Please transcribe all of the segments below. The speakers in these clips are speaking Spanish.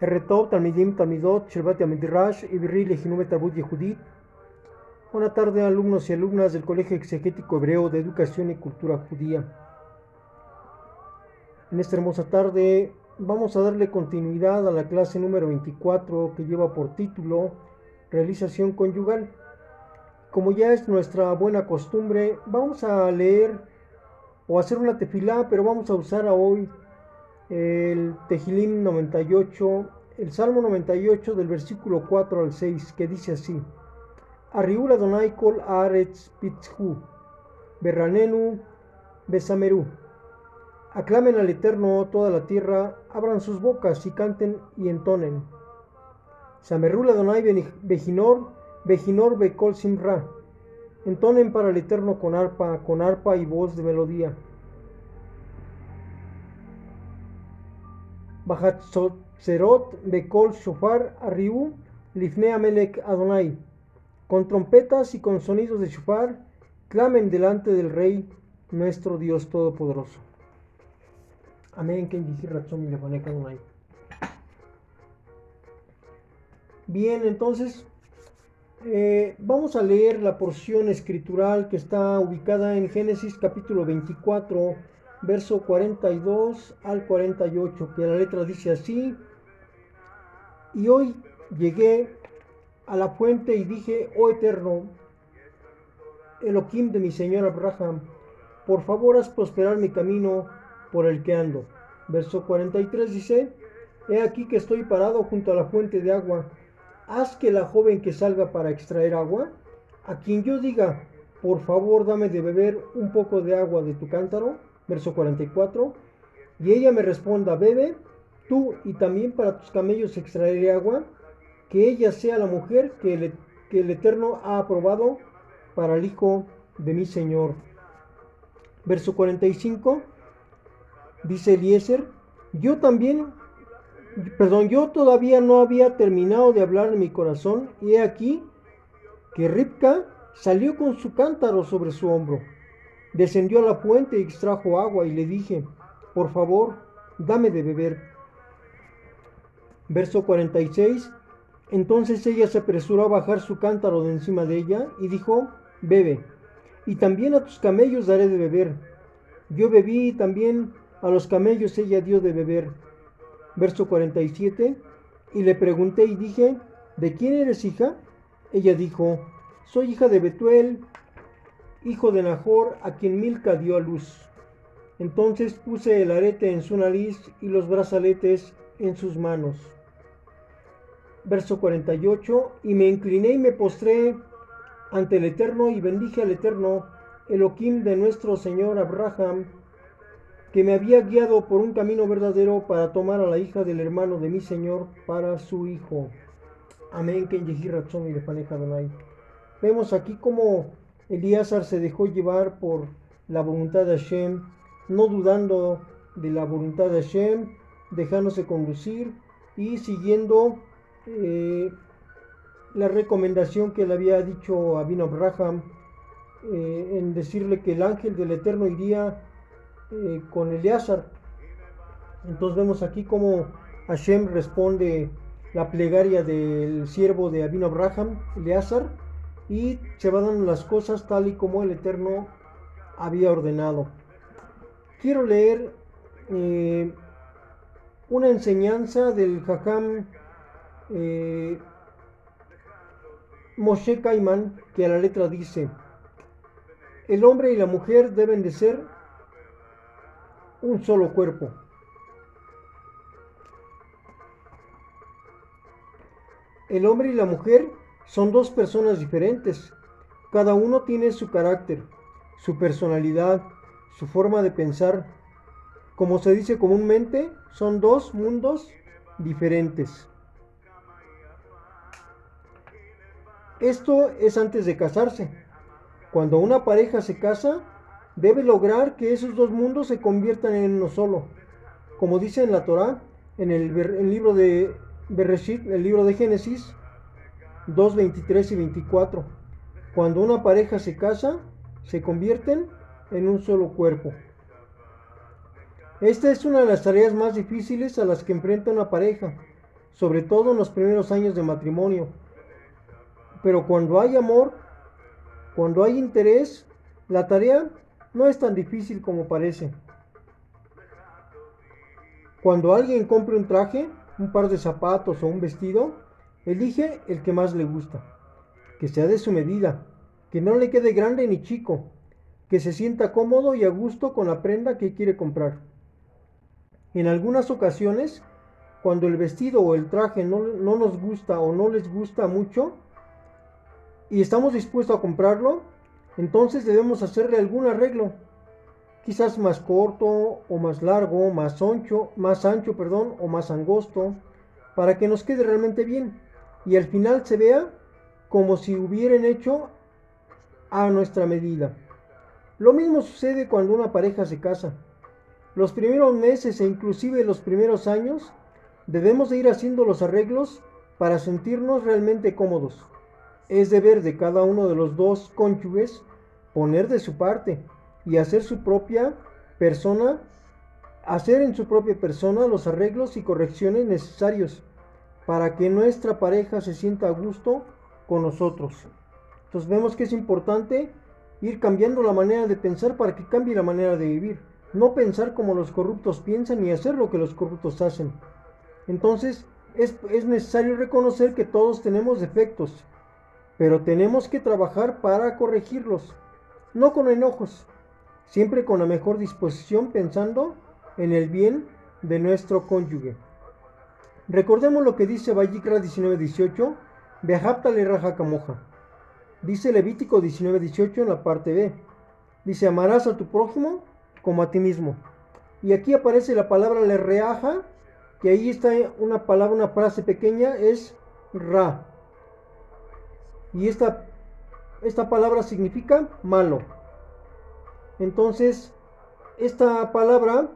Erretov, Talmidim, Talmidot, Sherbat Amidirash, Ibri, Lejinume Tabut Yehudit. Buenas tardes, alumnos y alumnas del Colegio Exegético Hebreo de Educación y Cultura Judía. En esta hermosa tarde vamos a darle continuidad a la clase número 24 que lleva por título Realización Conyugal. Como ya es nuestra buena costumbre, vamos a leer o hacer una tefilá, pero vamos a usar hoy el Tejilim 98, el Salmo 98 del versículo 4 al 6, que dice así: Arriul Adonai kol aretz pitzhu, berranenu besameru. Aclamen al Eterno toda la tierra, abran sus bocas y canten y entonen. Samerul Adonai bejinor, bejinor bekol simra. Entonen para el Eterno con arpa, con arpa y voz de melodía. Bajatzerot Bekol Shofar Arriu Lifnea Melek Adonai. Con trompetas y con sonidos de shofar, clamen delante del Rey, nuestro Dios Todopoderoso. Amén. Bien, entonces eh, vamos a leer la porción escritural que está ubicada en Génesis capítulo 24 verso 42 al 48, que la letra dice así, y hoy llegué a la fuente y dije, oh eterno, Elohim de mi señor Abraham, por favor haz prosperar mi camino por el que ando. Verso 43 dice, he aquí que estoy parado junto a la fuente de agua, haz que la joven que salga para extraer agua, a quien yo diga, por favor dame de beber un poco de agua de tu cántaro, verso 44, y ella me responda, bebe tú y también para tus camellos extraeré agua, que ella sea la mujer que el, que el Eterno ha aprobado para el hijo de mi Señor. Verso 45, dice Eliezer, yo también, perdón, yo todavía no había terminado de hablar en mi corazón, y he aquí que Ripka salió con su cántaro sobre su hombro Descendió a la fuente y extrajo agua y le dije, por favor, dame de beber. Verso 46. Entonces ella se apresuró a bajar su cántaro de encima de ella y dijo, bebe, y también a tus camellos daré de beber. Yo bebí y también a los camellos ella dio de beber. Verso 47. Y le pregunté y dije, ¿de quién eres hija? Ella dijo, soy hija de Betuel, hijo de Nahor, a quien Milca dio a luz. Entonces puse el arete en su nariz y los brazaletes en sus manos. Verso 48, y me incliné y me postré ante el Eterno y bendije al Eterno, Elohim de nuestro Señor Abraham, que me había guiado por un camino verdadero para tomar a la hija del hermano de mi Señor para su hijo. Amén. Vemos aquí como Elíasar se dejó llevar por la voluntad de Hashem, no dudando de la voluntad de Hashem, dejándose conducir y siguiendo eh, la recomendación que le había dicho a Abraham eh, en decirle que el ángel del Eterno iría eh, con Elíasar. Entonces vemos aquí cómo Hashem responde la plegaria del siervo de Abin Abraham, Eleazar, y se van dando las cosas tal y como el Eterno había ordenado. Quiero leer eh, una enseñanza del Jajam eh, Moshe Kaiman que a la letra dice, el hombre y la mujer deben de ser un solo cuerpo. El hombre y la mujer son dos personas diferentes. Cada uno tiene su carácter, su personalidad, su forma de pensar. Como se dice comúnmente, son dos mundos diferentes. Esto es antes de casarse. Cuando una pareja se casa, debe lograr que esos dos mundos se conviertan en uno solo. Como dice en la Torah, en el, el libro de Bereshit, el libro de Génesis, 2, 23 y 24. Cuando una pareja se casa, se convierten en un solo cuerpo. Esta es una de las tareas más difíciles a las que enfrenta una pareja, sobre todo en los primeros años de matrimonio. Pero cuando hay amor, cuando hay interés, la tarea no es tan difícil como parece. Cuando alguien compre un traje, un par de zapatos o un vestido, elige el que más le gusta, que sea de su medida, que no le quede grande ni chico, que se sienta cómodo y a gusto con la prenda que quiere comprar. En algunas ocasiones, cuando el vestido o el traje no, no nos gusta o no les gusta mucho y estamos dispuestos a comprarlo, entonces debemos hacerle algún arreglo, quizás más corto o más largo, más ancho, más ancho, perdón, o más angosto, para que nos quede realmente bien y al final se vea como si hubieran hecho a nuestra medida. Lo mismo sucede cuando una pareja se casa. Los primeros meses e inclusive los primeros años debemos de ir haciendo los arreglos para sentirnos realmente cómodos. Es deber de cada uno de los dos cónyuges poner de su parte y hacer su propia persona, hacer en su propia persona los arreglos y correcciones necesarios para que nuestra pareja se sienta a gusto con nosotros. Entonces vemos que es importante ir cambiando la manera de pensar para que cambie la manera de vivir. No pensar como los corruptos piensan ni hacer lo que los corruptos hacen. Entonces es, es necesario reconocer que todos tenemos defectos, pero tenemos que trabajar para corregirlos, no con enojos, siempre con la mejor disposición pensando en el bien de nuestro cónyuge. Recordemos lo que dice Vallicra 19:18, Behapta le raja. Dice Levítico 19:18 en la parte B. Dice, amarás a tu prójimo como a ti mismo. Y aquí aparece la palabra le reaja, que ahí está una palabra, una frase pequeña, es ra. Y esta, esta palabra significa malo. Entonces, esta palabra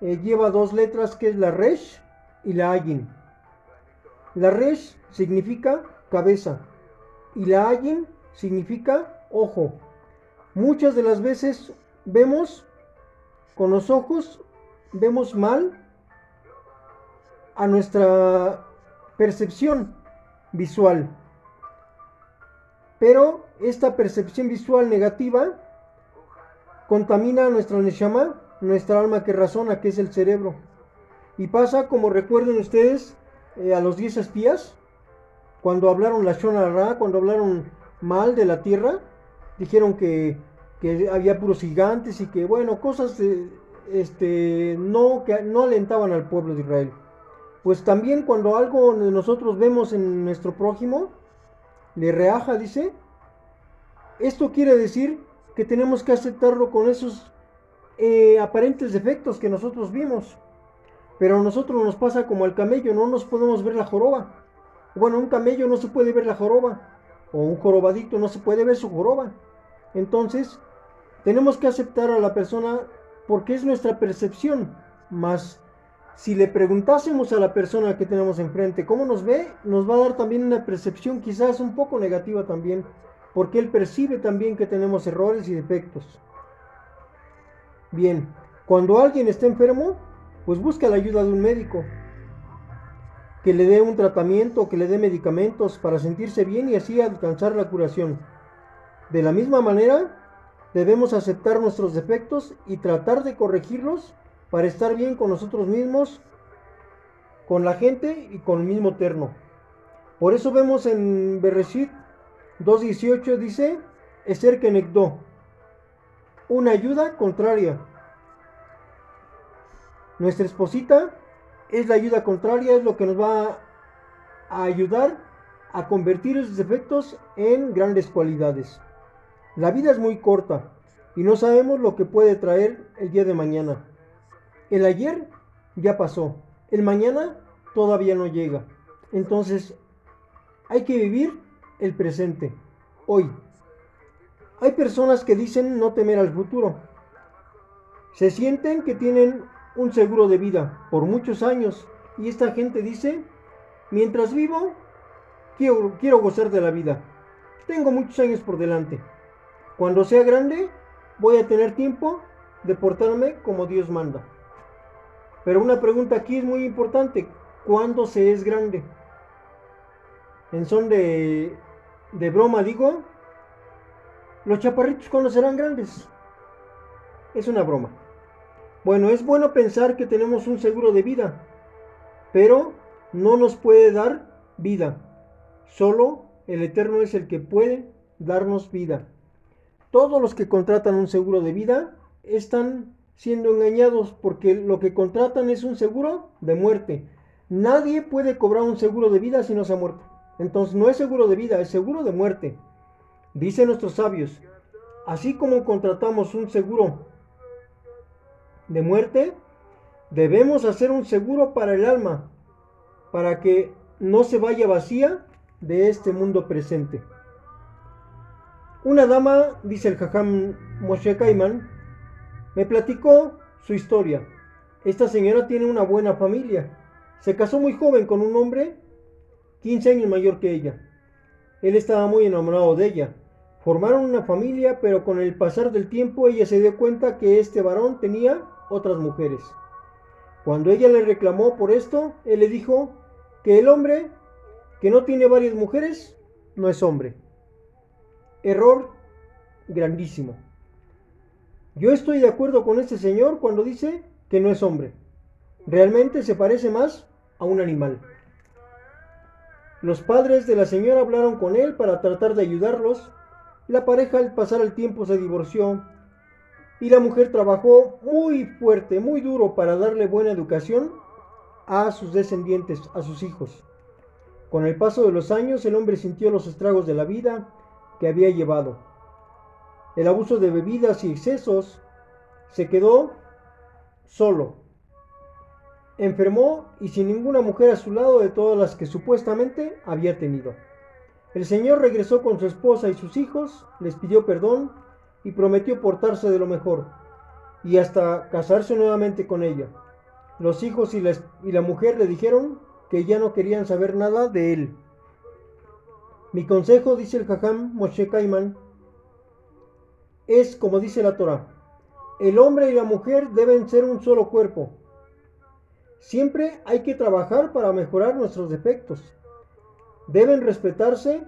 eh, lleva dos letras que es la resh y la ayin. La resh significa cabeza y la ayin significa ojo. Muchas de las veces vemos con los ojos, vemos mal a nuestra percepción visual. Pero esta percepción visual negativa contamina nuestra neshama, nuestra alma que razona, que es el cerebro. Y pasa como recuerden ustedes eh, a los 10 espías, cuando hablaron la Shona cuando hablaron mal de la tierra, dijeron que, había puros gigantes y que, bueno, cosas este, no, que no alentaban al pueblo de Israel. Pues también cuando algo nosotros vemos en nuestro prójimo, le reaja, dice, esto quiere decir que tenemos que aceptarlo con esos eh, aparentes defectos que nosotros vimos. Pero a nosotros nos pasa como al camello, no nos podemos ver la joroba. Bueno, un camello no se puede ver la joroba. O un jorobadito no se puede ver su joroba. Entonces, tenemos que aceptar a la persona porque es nuestra percepción. Más, si le preguntásemos a la persona que tenemos enfrente cómo nos ve, nos va a dar también una percepción quizás un poco negativa también porque Él percibe también que tenemos errores y defectos. Bien, cuando alguien está enfermo, pues busca la ayuda de un médico, que le dé un tratamiento, que le dé medicamentos para sentirse bien y así alcanzar la curación. De la misma manera, debemos aceptar nuestros defectos y tratar de corregirlos para estar bien con nosotros mismos, con la gente y con el mismo terno. Por eso vemos en Bereshit 2.18 dice, Eser Kenegdo, una ayuda contraria. Nuestra esposita es la ayuda contraria, es lo que nos va a ayudar a convertir esos defectos en grandes cualidades. La vida es muy corta y no sabemos lo que puede traer el día de mañana. El ayer ya pasó, el mañana todavía no llega. Entonces hay que vivir el presente, hoy. Hay personas que dicen no temer al futuro. Se sienten que tienen un seguro de vida por muchos años y esta gente dice, mientras vivo, quiero, quiero gozar de la vida. Tengo muchos años por delante. Cuando sea grande, voy a tener tiempo de portarme como Dios manda. Pero una pregunta aquí es muy importante. cuando se es grande. En son de, de broma digo, los chaparritos cuando serán grandes. Es una broma. Bueno, es bueno pensar que tenemos un seguro de vida, pero no nos puede dar vida. Solo el Eterno es el que puede darnos vida. Todos los que contratan un seguro de vida están siendo engañados porque lo que contratan es un seguro de muerte. Nadie puede cobrar un seguro de vida si no se ha muerto. Entonces no es seguro de vida, es seguro de muerte. Dicen nuestros sabios, así como contratamos un seguro de muerte, debemos hacer un seguro para el alma, para que no se vaya vacía de este mundo presente. Una dama, dice el Jajam Moshe Kaiman, me platicó su historia. Esta señora tiene una buena familia. Se casó muy joven con un hombre 15 años mayor que ella. Él estaba muy enamorado de ella. Formaron una familia, pero con el pasar del tiempo ella se dio cuenta que este varón tenía otras mujeres. Cuando ella le reclamó por esto, él le dijo que el hombre que no tiene varias mujeres no es hombre. Error grandísimo. Yo estoy de acuerdo con este señor cuando dice que no es hombre. Realmente se parece más a un animal. Los padres de la señora hablaron con él para tratar de ayudarlos. La pareja al pasar el tiempo se divorció y la mujer trabajó muy fuerte, muy duro para darle buena educación a sus descendientes, a sus hijos. Con el paso de los años el hombre sintió los estragos de la vida que había llevado. El abuso de bebidas y excesos se quedó solo. Enfermó y sin ninguna mujer a su lado de todas las que supuestamente había tenido. El Señor regresó con su esposa y sus hijos, les pidió perdón y prometió portarse de lo mejor, y hasta casarse nuevamente con ella. Los hijos y la, mujer le dijeron que ya no querían saber nada de él. Mi consejo, dice el Jajam Moshe Kaiman, es como dice la Torah. El hombre y la mujer deben ser un solo cuerpo. Siempre hay que trabajar para mejorar nuestros defectos. Deben respetarse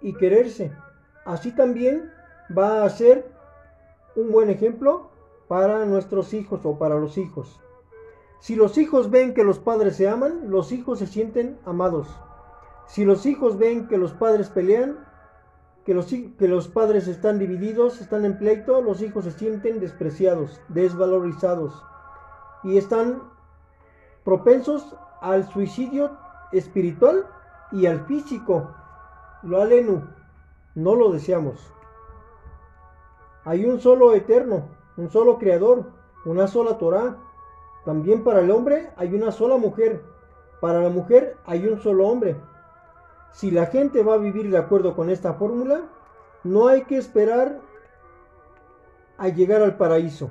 y quererse. Así también va a ser un buen ejemplo para nuestros hijos o para los hijos. Si los hijos ven que los padres se aman, los hijos se sienten amados. Si los hijos ven que los padres pelean, que los, que los padres están divididos, están en pleito, los hijos se sienten despreciados, desvalorizados y están propensos al suicidio espiritual y al físico. Lo alenu, no lo deseamos. Hay un solo eterno, un solo creador, una sola Torah. También para el hombre hay una sola mujer. Para la mujer hay un solo hombre. Si la gente va a vivir de acuerdo con esta fórmula, no hay que esperar a llegar al paraíso.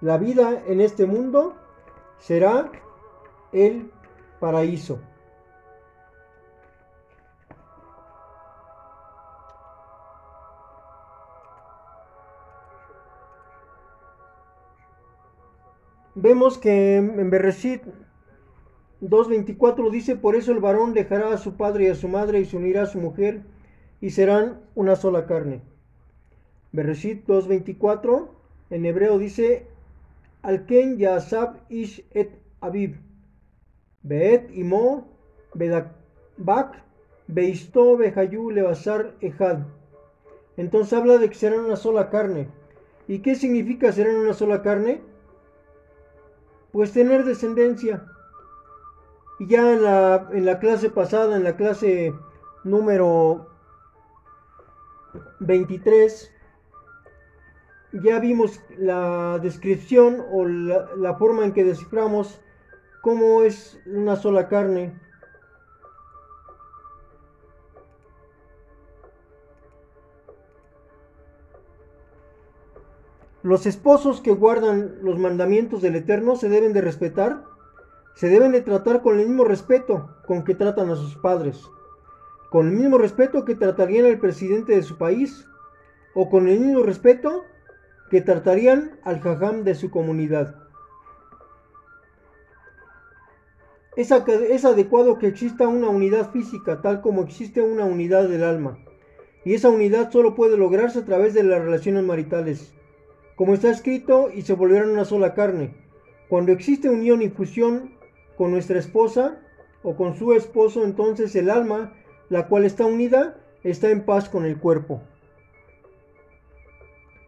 La vida en este mundo será el paraíso. Vemos que en Bereshit 2.24 dice, por eso el varón dejará a su padre y a su madre y se unirá a su mujer y serán una sola carne. Bereshit 2.24 en hebreo dice, Alken Yasab Ish et Aviv, Beet Imo, Bedakbak, Beisto Behayu Levasar Ejad. Entonces habla de que serán una sola carne. ¿Y qué significa serán una sola carne? Pues tener descendencia. Y ya en la, en la clase pasada, en la clase número 23, ya vimos la descripción o la, la, forma en que desciframos cómo es una sola carne. Los esposos que guardan los mandamientos del Eterno se deben de respetar se deben de tratar con el mismo respeto con que tratan a sus padres, con el mismo respeto que tratarían al presidente de su país o con el mismo respeto que tratarían al jajam de su comunidad. Es, es adecuado que exista una unidad física, tal como existe una unidad del alma. Y esa unidad solo puede lograrse a través de las relaciones maritales. Como está escrito, y se volvieron una sola carne. Cuando existe unión y fusión con nuestra esposa o con su esposo, entonces el alma, la cual está unida, está en paz con el cuerpo.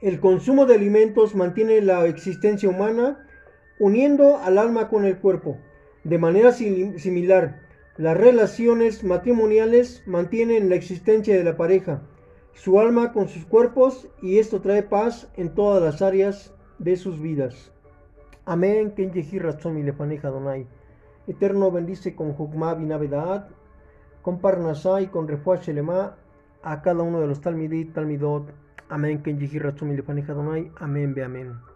El consumo de alimentos mantiene la existencia humana uniendo al alma con el cuerpo. De manera similar, las relaciones matrimoniales mantienen la existencia de la pareja, su alma con sus cuerpos y esto trae paz en todas las áreas de sus vidas. Amén. Kenyehi Ratzomi Lefaneja Donai. Eterno bendice con Jugma Binavedad, con Parnasá y con Refuah Shelema a cada uno de los Talmidit, Talmidot. Amén. Kenyehi Ratzomi Lefaneja Donai. Amén. Be amén.